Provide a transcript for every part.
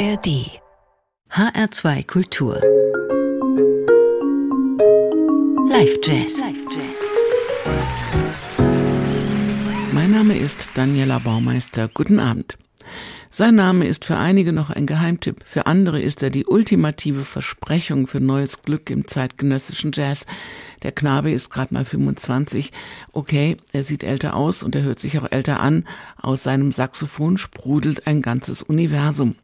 ARD HR2 Kultur Live Jazz Mein Name ist Daniela Baumeister. Guten Abend. Sein Name ist für einige noch ein Geheimtipp, für andere ist er die ultimative Versprechung für neues Glück im zeitgenössischen Jazz. Der Knabe ist gerade mal 25. Okay, er sieht älter aus und er hört sich auch älter an. Aus seinem Saxophon sprudelt ein ganzes Universum.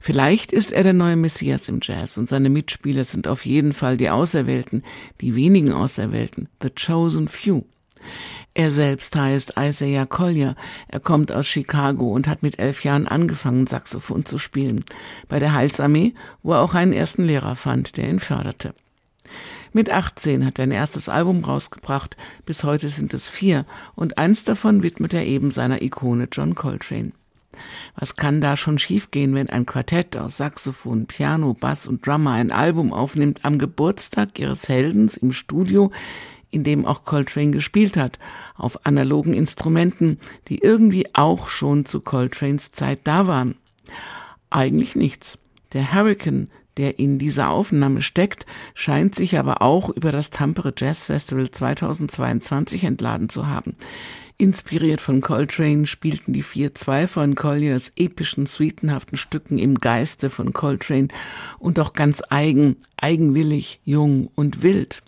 Vielleicht ist er der neue Messias im Jazz und seine Mitspieler sind auf jeden Fall die Auserwählten, die wenigen Auserwählten, the chosen few. Er selbst heißt Isaiah Collier. Er kommt aus Chicago und hat mit elf Jahren angefangen, Saxophon zu spielen. Bei der Heilsarmee, wo er auch einen ersten Lehrer fand, der ihn förderte. Mit 18 hat er ein erstes Album rausgebracht, bis heute sind es vier, und eins davon widmet er eben seiner Ikone John Coltrane. Was kann da schon schiefgehen, wenn ein Quartett aus Saxophon, Piano, Bass und Drummer ein Album aufnimmt am Geburtstag ihres Heldens im Studio, in dem auch Coltrane gespielt hat, auf analogen Instrumenten, die irgendwie auch schon zu Coltranes Zeit da waren? Eigentlich nichts. Der Hurricane, der in dieser Aufnahme steckt, scheint sich aber auch über das Tampere Jazz Festival 2022 entladen zu haben. Inspiriert von Coltrane spielten die vier zwei von Colliers epischen, sweetenhaften Stücken im Geiste von Coltrane und auch ganz eigen, eigenwillig, jung und wild.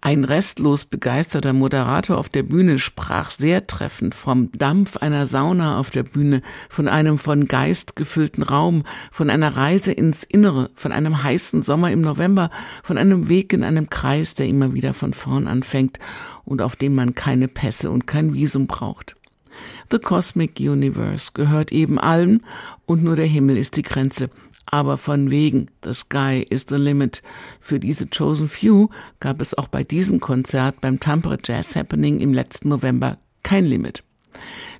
Ein restlos begeisterter Moderator auf der Bühne sprach sehr treffend vom Dampf einer Sauna auf der Bühne, von einem von Geist gefüllten Raum, von einer Reise ins Innere, von einem heißen Sommer im November, von einem Weg in einem Kreis, der immer wieder von vorn anfängt und auf dem man keine Pässe und kein Visum braucht. The Cosmic Universe gehört eben allen und nur der Himmel ist die Grenze, aber von wegen The Sky is the Limit. Für diese Chosen Few gab es auch bei diesem Konzert beim Tampere Jazz Happening im letzten November kein Limit.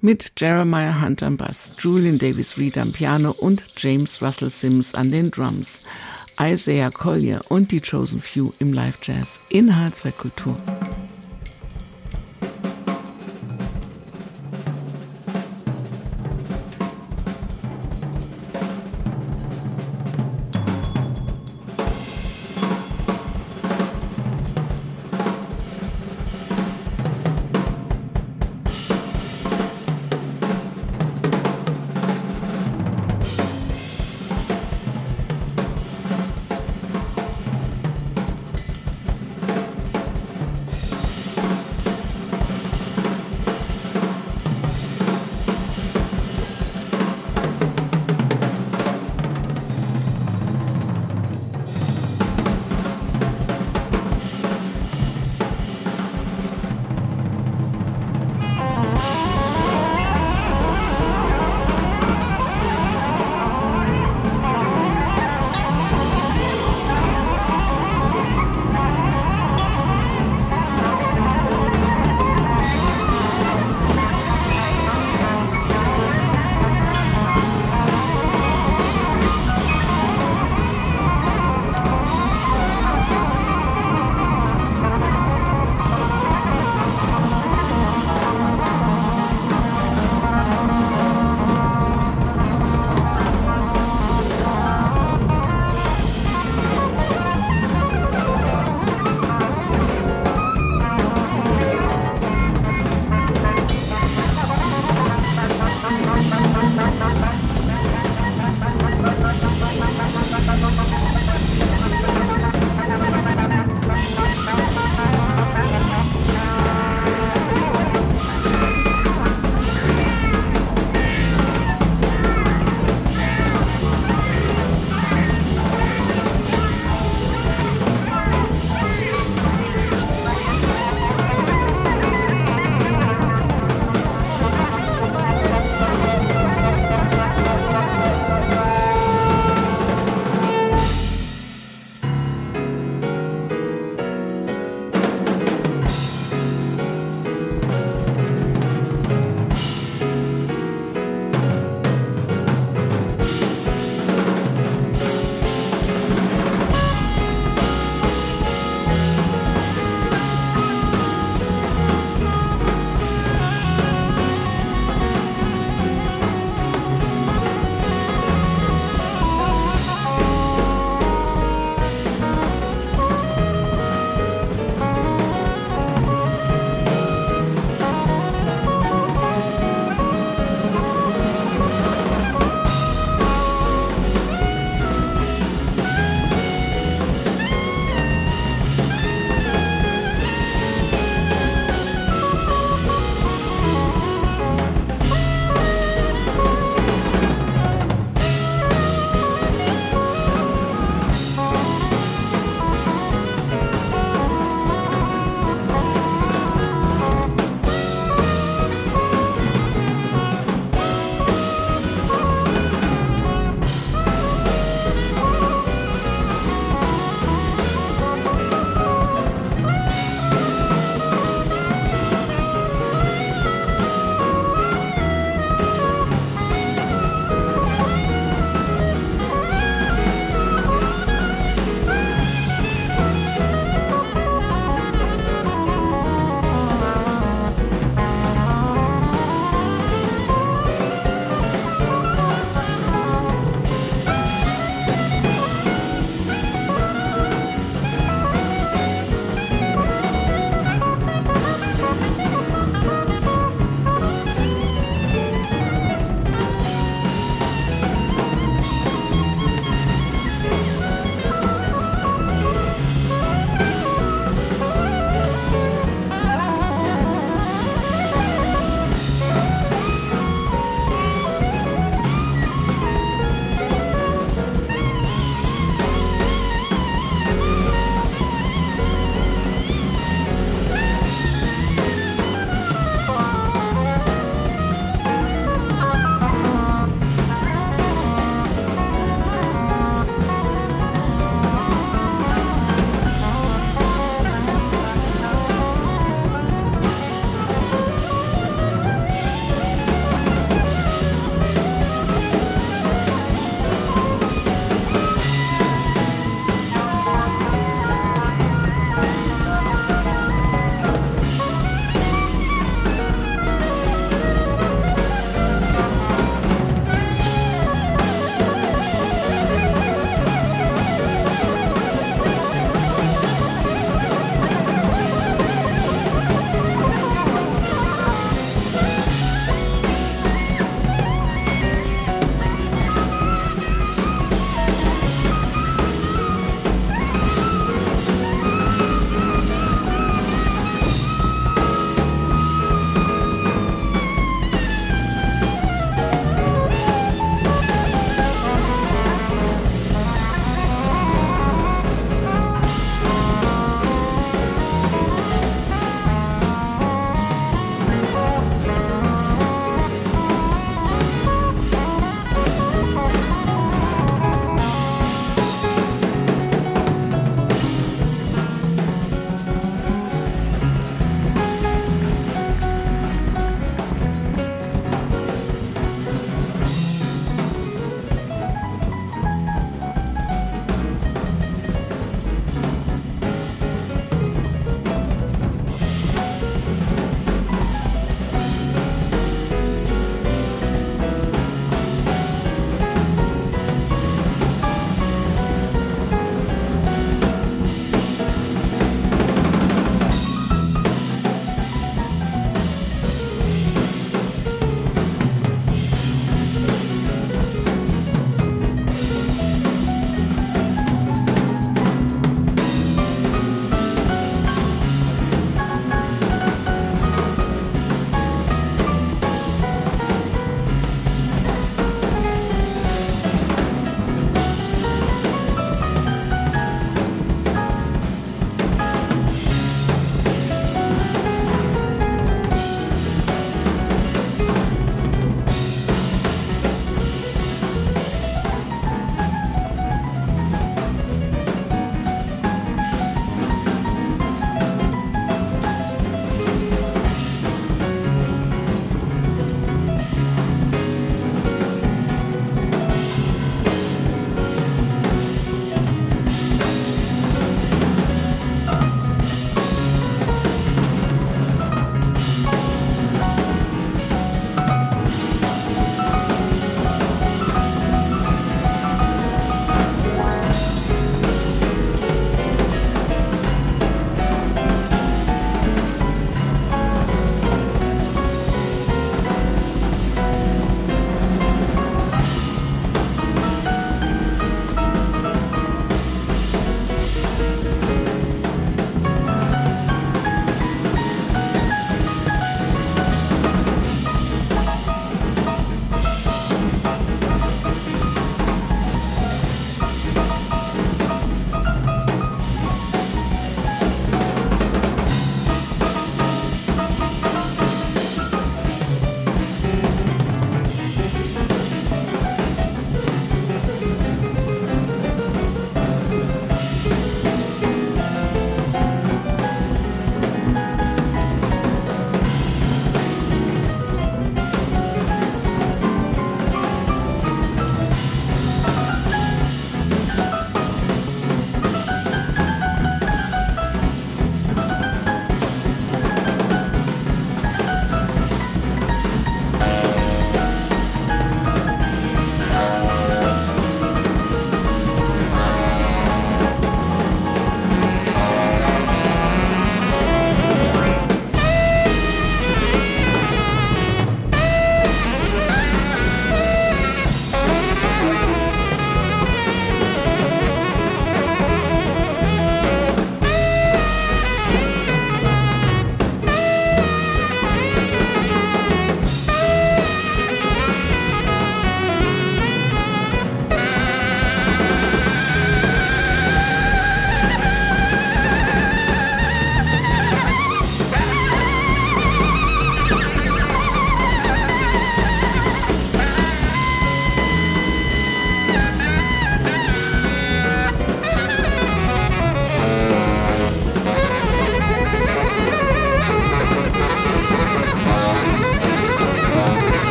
Mit Jeremiah Hunt am Bass, Julian Davis Reed am Piano und James Russell Sims an den Drums. Isaiah Collier und die Chosen Few im Live Jazz in H2 Kultur.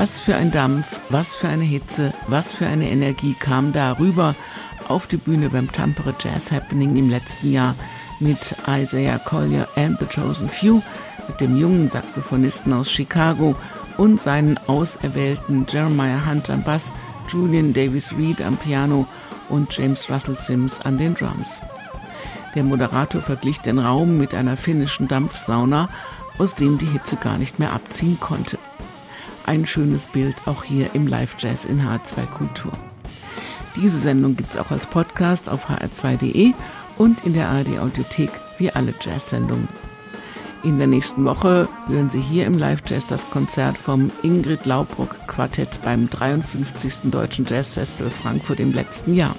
Was für ein Dampf, was für eine Hitze, was für eine Energie kam da rüber auf die Bühne beim Tampere Jazz Happening im letzten Jahr mit Isaiah Collier and the Chosen Few, mit dem jungen Saxophonisten aus Chicago und seinen auserwählten Jeremiah Hunt am Bass, Julian Davis Reed am Piano und James Russell Sims an den Drums. Der Moderator verglich den Raum mit einer finnischen Dampfsauna, aus dem die Hitze gar nicht mehr abziehen konnte. Ein schönes Bild auch hier im Live-Jazz in H2 Kultur. Diese Sendung gibt es auch als Podcast auf hr2.de und in der ARD Audiothek wie alle Jazz-Sendungen. In der nächsten Woche hören Sie hier im Live Jazz das Konzert vom Ingrid Laubruck Quartett beim 53. Deutschen Jazzfestival Frankfurt im letzten Jahr.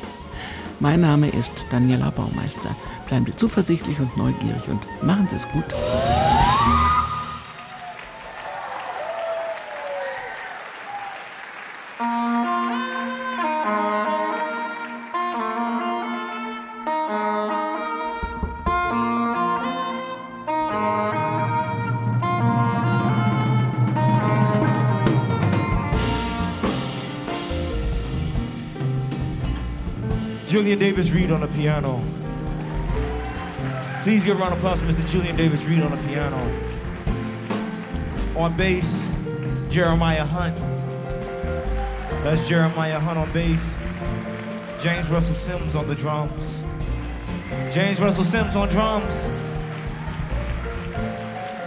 Mein Name ist Daniela Baumeister. Bleiben Sie zuversichtlich und neugierig und machen Sie es gut. Reed on the piano. Please give a round of applause for Mr. Julian Davis Reed on the piano. On bass, Jeremiah Hunt. That's Jeremiah Hunt on bass. James Russell Sims on the drums. James Russell Sims on drums.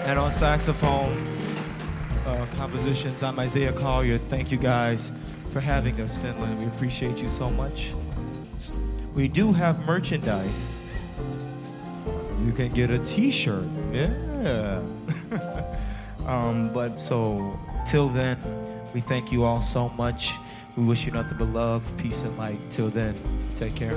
And on saxophone uh, compositions, I'm Isaiah Collier. Thank you guys for having us, Finland. We appreciate you so much. We do have merchandise. You can get a t-shirt. Yeah. um, but so till then, we thank you all so much. We wish you nothing but love, peace, and light. Till then, take care.